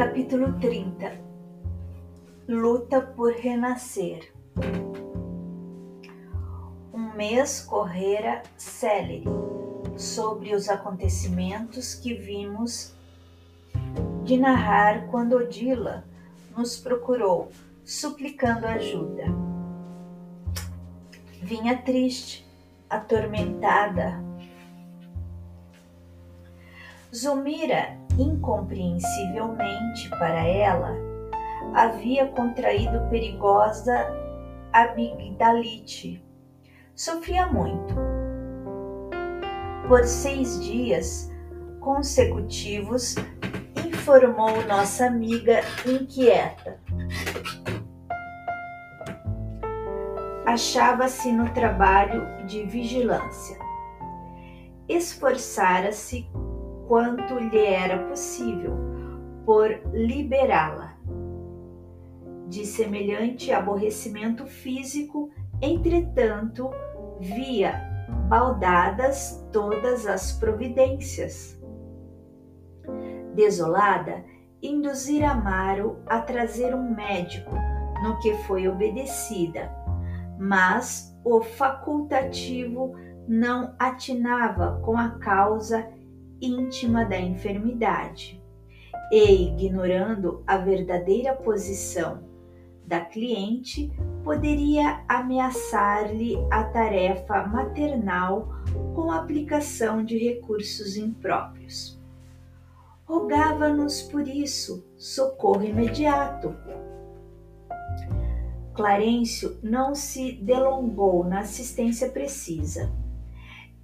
Capítulo 30 Luta por renascer. Um mês correra célere sobre os acontecimentos que vimos de narrar quando Odila nos procurou, suplicando ajuda. Vinha triste, atormentada. Zulmira, incompreensivelmente para ela, havia contraído perigosa amigdalite. Sofria muito. Por seis dias consecutivos, informou nossa amiga inquieta. Achava-se no trabalho de vigilância. Esforçara-se quanto lhe era possível por liberá-la de semelhante aborrecimento físico, entretanto, via baldadas todas as providências. Desolada, induzira Amaro a trazer um médico, no que foi obedecida, mas o facultativo não atinava com a causa íntima da enfermidade e, ignorando a verdadeira posição da cliente, poderia ameaçar-lhe a tarefa maternal com aplicação de recursos impróprios. Rogava-nos por isso socorro imediato. Clarencio não se delongou na assistência precisa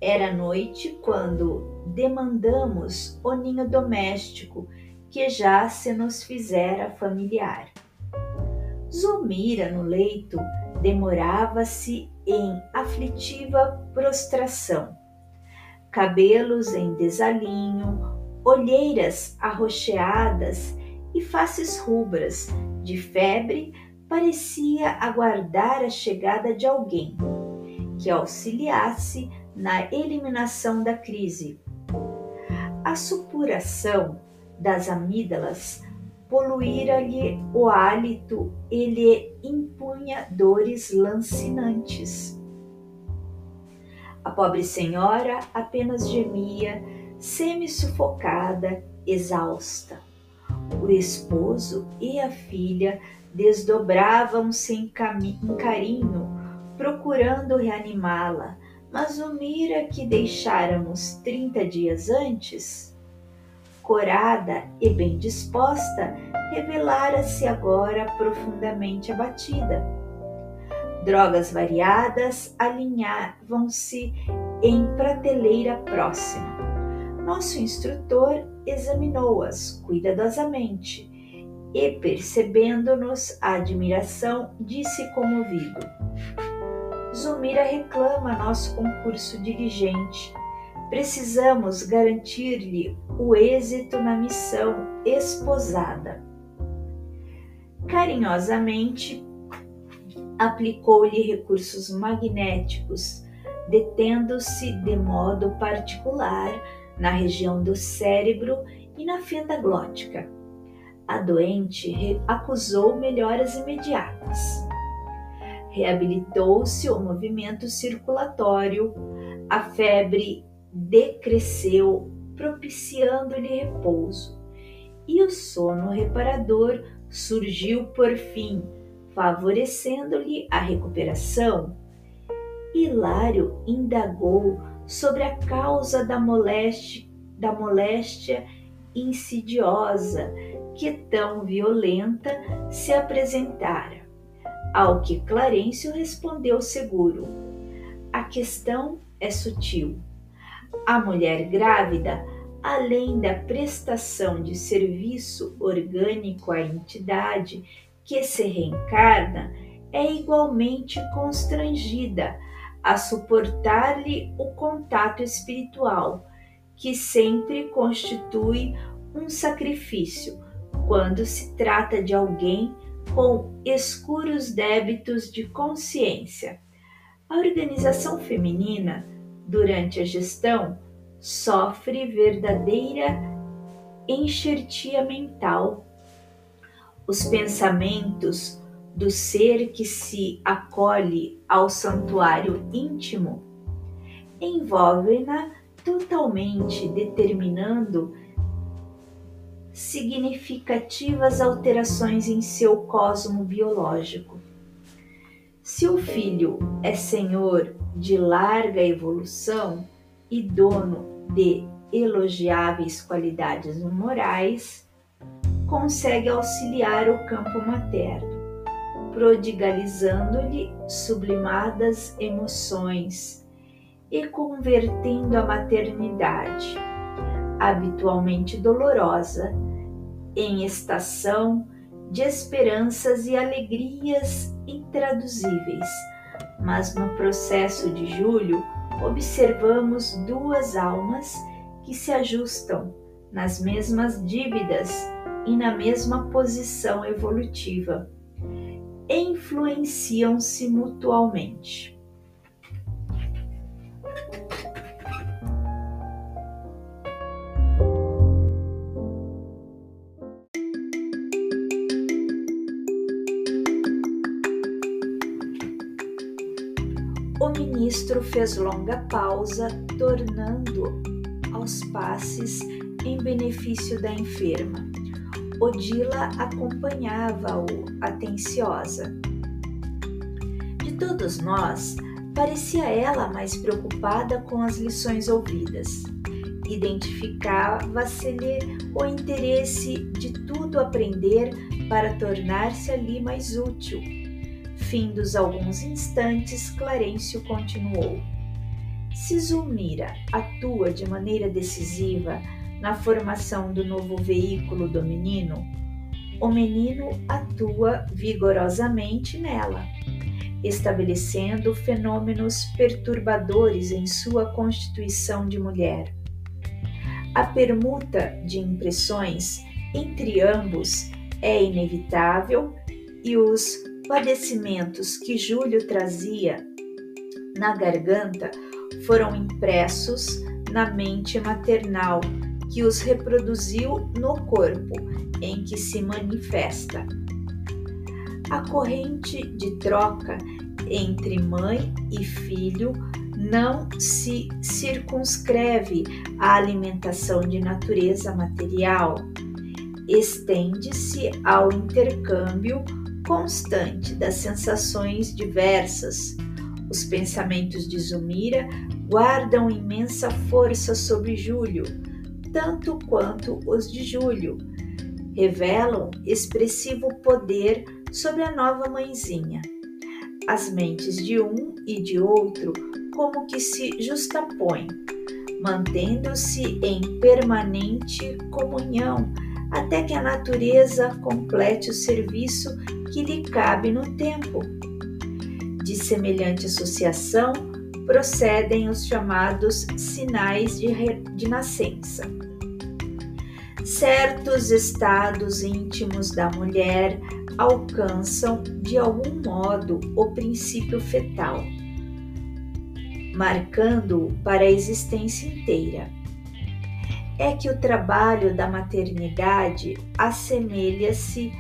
era noite quando demandamos o ninho doméstico que já se nos fizera familiar. Zulmira, no leito, demorava-se em aflitiva prostração. Cabelos em desalinho, olheiras arroxeadas e faces rubras, de febre, parecia aguardar a chegada de alguém que auxiliasse na eliminação da crise. A supuração das amígdalas poluíra-lhe o hálito e lhe impunha dores lancinantes. A pobre senhora apenas gemia, semi-sufocada, exausta. O esposo e a filha desdobravam-se em, em carinho, procurando reanimá-la, mas o Mira que deixáramos trinta dias antes, corada e bem disposta, revelara-se agora profundamente abatida. Drogas variadas alinhavam-se em prateleira próxima. Nosso instrutor examinou-as cuidadosamente e, percebendo-nos a admiração, disse comovido: Zulmira reclama nosso concurso dirigente. Precisamos garantir-lhe o êxito na missão esposada. Carinhosamente, aplicou-lhe recursos magnéticos, detendo-se de modo particular na região do cérebro e na fenda glótica. A doente acusou melhoras imediatas reabilitou-se o movimento circulatório, a febre decresceu, propiciando-lhe repouso, e o sono reparador surgiu por fim, favorecendo-lhe a recuperação. Hilário indagou sobre a causa da moléstia, da moléstia insidiosa que tão violenta se apresentara ao que Clarencio respondeu seguro: A questão é sutil. A mulher grávida, além da prestação de serviço orgânico à entidade que se reencarna, é igualmente constrangida a suportar-lhe o contato espiritual, que sempre constitui um sacrifício quando se trata de alguém com escuros débitos de consciência. A organização feminina, durante a gestão, sofre verdadeira enxertia mental os pensamentos do ser que se acolhe ao santuário íntimo envolvem-na totalmente, determinando significativas alterações em seu cosmo biológico. Se o filho é senhor de larga evolução e dono de elogiáveis qualidades morais, consegue auxiliar o campo materno, prodigalizando-lhe sublimadas emoções e convertendo a maternidade, habitualmente dolorosa, em estação de esperanças e alegrias intraduzíveis. Mas no processo de julho, observamos duas almas que se ajustam nas mesmas dívidas e na mesma posição evolutiva. Influenciam-se mutualmente. Fez longa pausa, tornando aos passes em benefício da enferma. Odila acompanhava-o atenciosa. De todos nós, parecia ela mais preocupada com as lições ouvidas. Identificava-se-lhe o interesse de tudo aprender para tornar-se ali mais útil Findos alguns instantes, Clarencio continuou. Se Zulmira atua de maneira decisiva na formação do novo veículo do menino, o menino atua vigorosamente nela, estabelecendo fenômenos perturbadores em sua constituição de mulher. A permuta de impressões entre ambos é inevitável e os padecimentos que Júlio trazia na garganta foram impressos na mente maternal, que os reproduziu no corpo em que se manifesta. A corrente de troca entre mãe e filho não se circunscreve à alimentação de natureza material, estende-se ao intercâmbio constante das sensações diversas. Os pensamentos de Zumira guardam imensa força sobre Júlio, tanto quanto os de Júlio. Revelam expressivo poder sobre a nova mãezinha. As mentes de um e de outro como que se justapõem, mantendo-se em permanente comunhão até que a natureza complete o serviço que lhe cabe no tempo. De semelhante associação procedem os chamados sinais de, de nascença. Certos estados íntimos da mulher alcançam de algum modo o princípio fetal, marcando-o para a existência inteira é que o trabalho da maternidade assemelha-se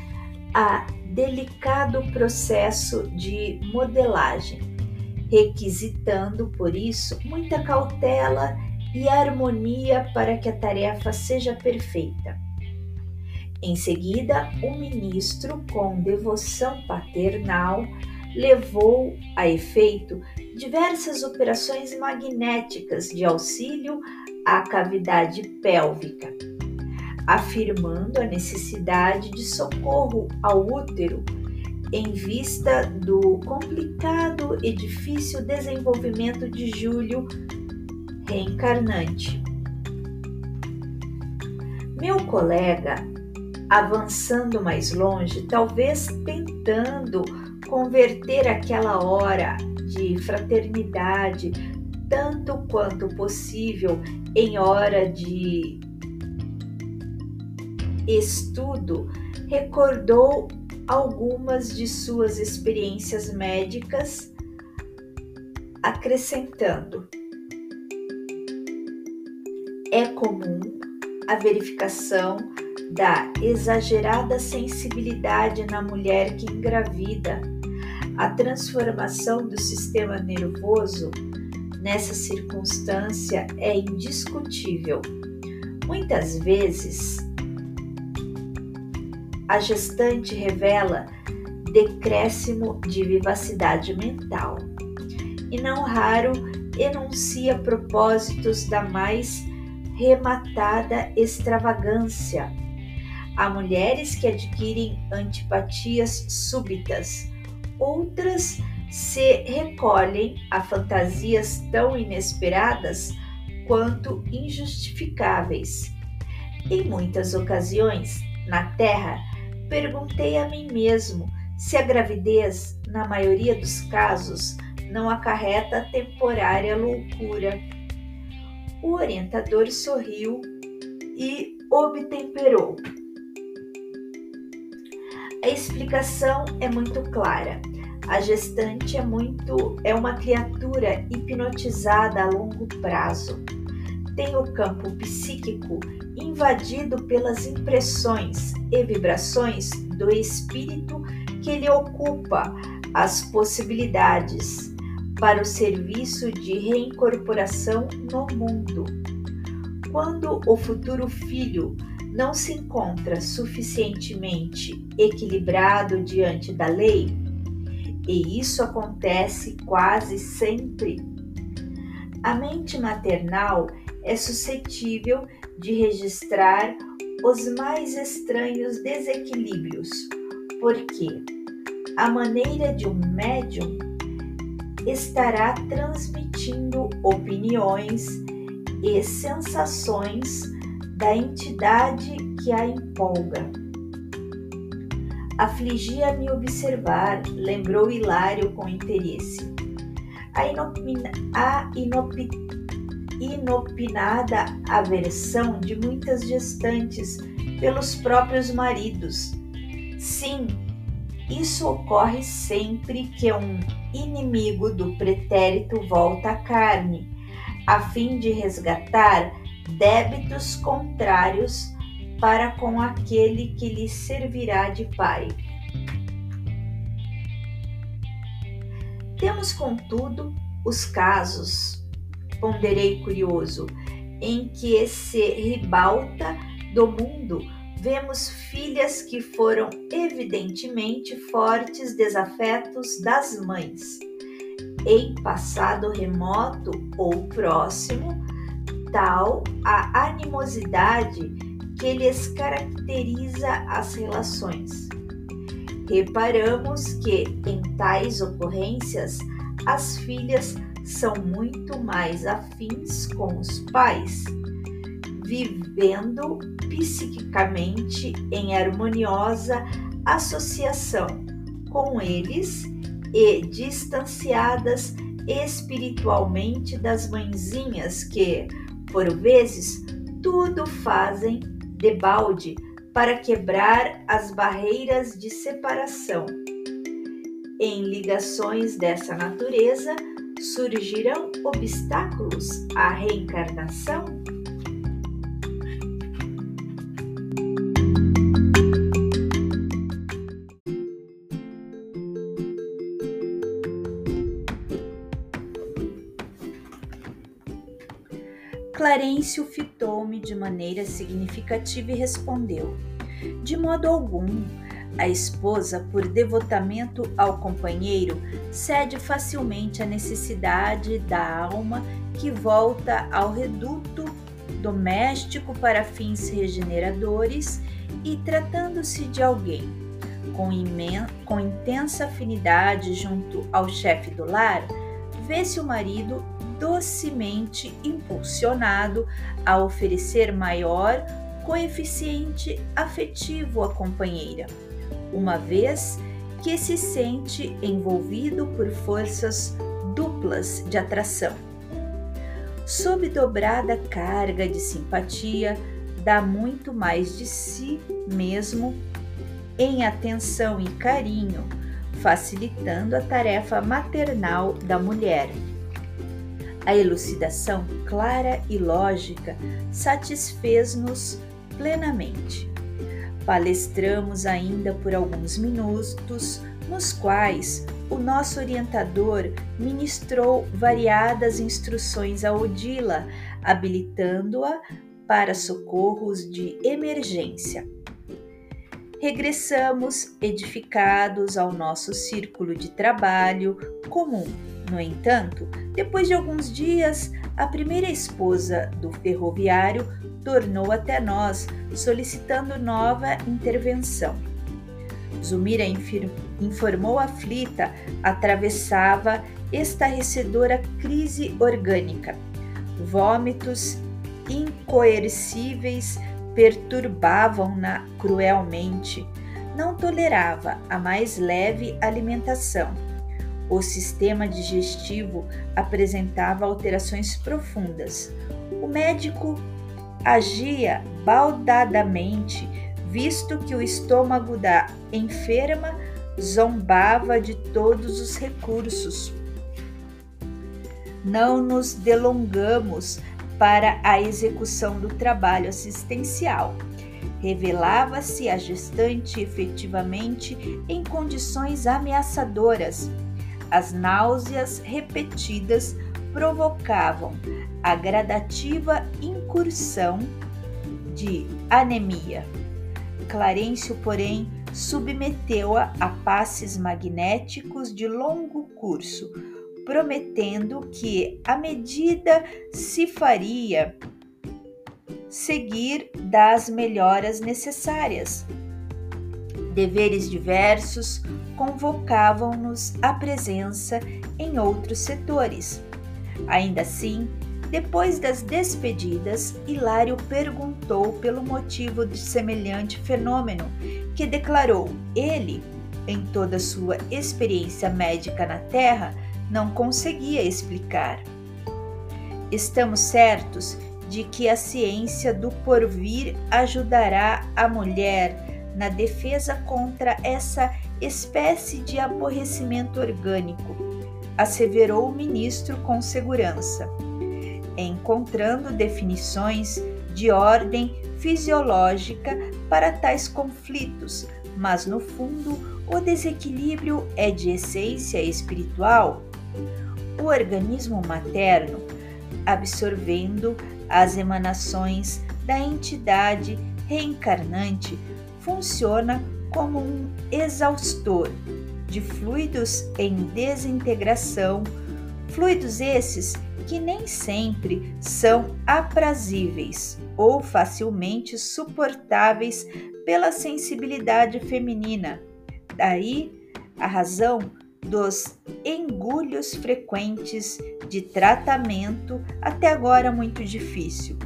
a delicado processo de modelagem, requisitando por isso muita cautela e harmonia para que a tarefa seja perfeita. Em seguida, o ministro, com devoção paternal, levou a efeito diversas operações magnéticas de auxílio à cavidade pélvica, afirmando a necessidade de socorro ao útero em vista do complicado e difícil desenvolvimento de Júlio reencarnante. Meu colega, avançando mais longe, talvez tentando converter aquela hora de fraternidade tanto quanto possível em hora de estudo, recordou algumas de suas experiências médicas, acrescentando: É comum a verificação da exagerada sensibilidade na mulher que engravida, a transformação do sistema nervoso nessa circunstância é indiscutível. Muitas vezes, a gestante revela decréscimo de vivacidade mental e, não raro, enuncia propósitos da mais rematada extravagância. Há mulheres que adquirem antipatias súbitas, outras se recolhem a fantasias tão inesperadas quanto injustificáveis. Em muitas ocasiões, na Terra, perguntei a mim mesmo se a gravidez, na maioria dos casos, não acarreta temporária loucura. O orientador sorriu e obtemperou. A explicação é muito clara. A gestante é muito é uma criatura hipnotizada a longo prazo. Tem o campo psíquico invadido pelas impressões e vibrações do espírito que lhe ocupa as possibilidades para o serviço de reincorporação no mundo. Quando o futuro filho não se encontra suficientemente equilibrado diante da lei, e isso acontece quase sempre, a mente maternal é suscetível de registrar os mais estranhos desequilíbrios, porque a maneira de um médium estará transmitindo opiniões e sensações da entidade que a empolga. Afligia-me observar, lembrou Hilário com interesse. A, inopina, a inopi, inopinada aversão de muitas gestantes pelos próprios maridos. Sim, isso ocorre sempre que um inimigo do pretérito volta à carne, a fim de resgatar débitos contrários para com aquele que lhe servirá de pai. Temos, contudo, os casos, ponderei curioso, em que se ribalta do mundo vemos filhas que foram evidentemente fortes desafetos das mães. Em passado remoto ou próximo, tal a animosidade que lhes caracteriza as relações. Reparamos que, em tais ocorrências, as filhas são muito mais afins com os pais vivendo psiquicamente em harmoniosa associação com eles e distanciadas espiritualmente das mãezinhas que, por vezes, tudo fazem de balde para quebrar as barreiras de separação. Em ligações dessa natureza, surgirão obstáculos à reencarnação? Clarencio fitou-me de maneira significativa e respondeu: De modo algum. A esposa, por devotamento ao companheiro, cede facilmente à necessidade da alma que volta ao reduto doméstico para fins regeneradores e, tratando-se de alguém com, com intensa afinidade junto ao chefe do lar, vê-se o marido docemente impulsionado a oferecer maior coeficiente afetivo à companheira, uma vez que se sente envolvido por forças duplas de atração. Sob dobrada carga de simpatia, dá muito mais de si mesmo em atenção e carinho, facilitando a tarefa maternal da mulher. A elucidação clara e lógica satisfez-nos plenamente. Palestramos ainda por alguns minutos, nos quais o nosso orientador ministrou variadas instruções a Odila, habilitando-a para socorros de emergência. Regressamos edificados ao nosso círculo de trabalho comum. No entanto, depois de alguns dias, a primeira esposa do ferroviário tornou até nós, solicitando nova intervenção. Zumira informou aflita, atravessava estarrecedora crise orgânica. Vômitos incoercíveis perturbavam-na cruelmente. Não tolerava a mais leve alimentação. O sistema digestivo apresentava alterações profundas. O médico agia baldadamente, visto que o estômago da enferma zombava de todos os recursos. Não nos delongamos para a execução do trabalho assistencial. Revelava-se a gestante efetivamente em condições ameaçadoras. As náuseas repetidas provocavam a gradativa incursão de anemia. Clarencio, porém, submeteu-a a passes magnéticos de longo curso, prometendo que a medida se faria seguir das melhoras necessárias. Deveres diversos convocavam-nos à presença em outros setores. Ainda assim, depois das despedidas, Hilário perguntou pelo motivo de semelhante fenômeno, que declarou ele, em toda sua experiência médica na Terra, não conseguia explicar. Estamos certos de que a ciência do porvir ajudará a mulher na defesa contra essa espécie de aborrecimento orgânico, asseverou o ministro com segurança, encontrando definições de ordem fisiológica para tais conflitos, mas no fundo o desequilíbrio é de essência espiritual. O organismo materno, absorvendo as emanações da entidade reencarnante, funciona como um exaustor de fluidos em desintegração, fluidos esses que nem sempre são aprazíveis ou facilmente suportáveis pela sensibilidade feminina. Daí a razão dos engulhos frequentes de tratamento até agora muito difícil.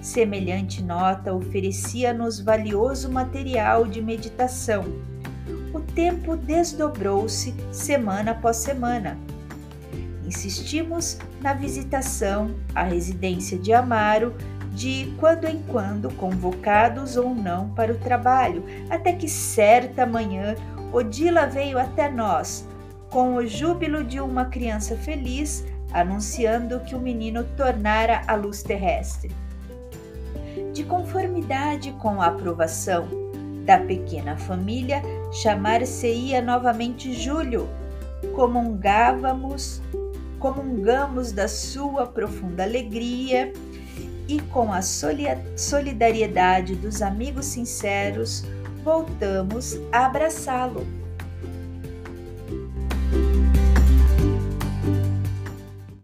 Semelhante nota oferecia-nos valioso material de meditação. O tempo desdobrou-se semana após semana. Insistimos na visitação à residência de Amaro, de quando em quando convocados ou não para o trabalho, até que certa manhã Odila veio até nós com o júbilo de uma criança feliz, anunciando que o menino tornara a luz terrestre. De conformidade com a aprovação da pequena família, chamar-se-ia novamente Júlio. Comungávamos, comungamos da sua profunda alegria e com a solidariedade dos amigos sinceros, voltamos a abraçá-lo